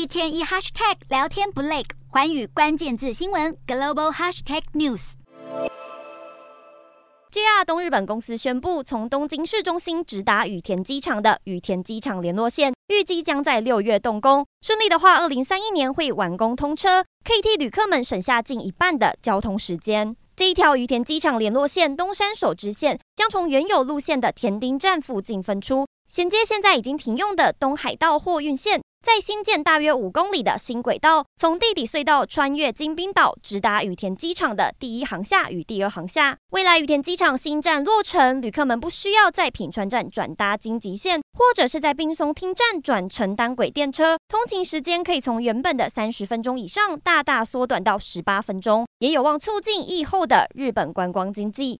一天一 hashtag 聊天不累，环宇关键字新闻 global hashtag news。JR 东日本公司宣布，从东京市中心直达羽田机场的羽田机场联络线，预计将在六月动工。顺利的话，二零三一年会完工通车，可以替旅客们省下近一半的交通时间。这一条羽田机场联络线东山手支线将从原有路线的田町站附近分出，衔接现在已经停用的东海道货运线。在新建大约五公里的新轨道，从地底隧道穿越金滨岛，直达羽田机场的第一航厦与第二航厦。未来羽田机场新站落成，旅客们不需要在品川站转搭京急线，或者是在滨松町站转乘单轨电车，通勤时间可以从原本的三十分钟以上大大缩短到十八分钟，也有望促进疫后的日本观光经济。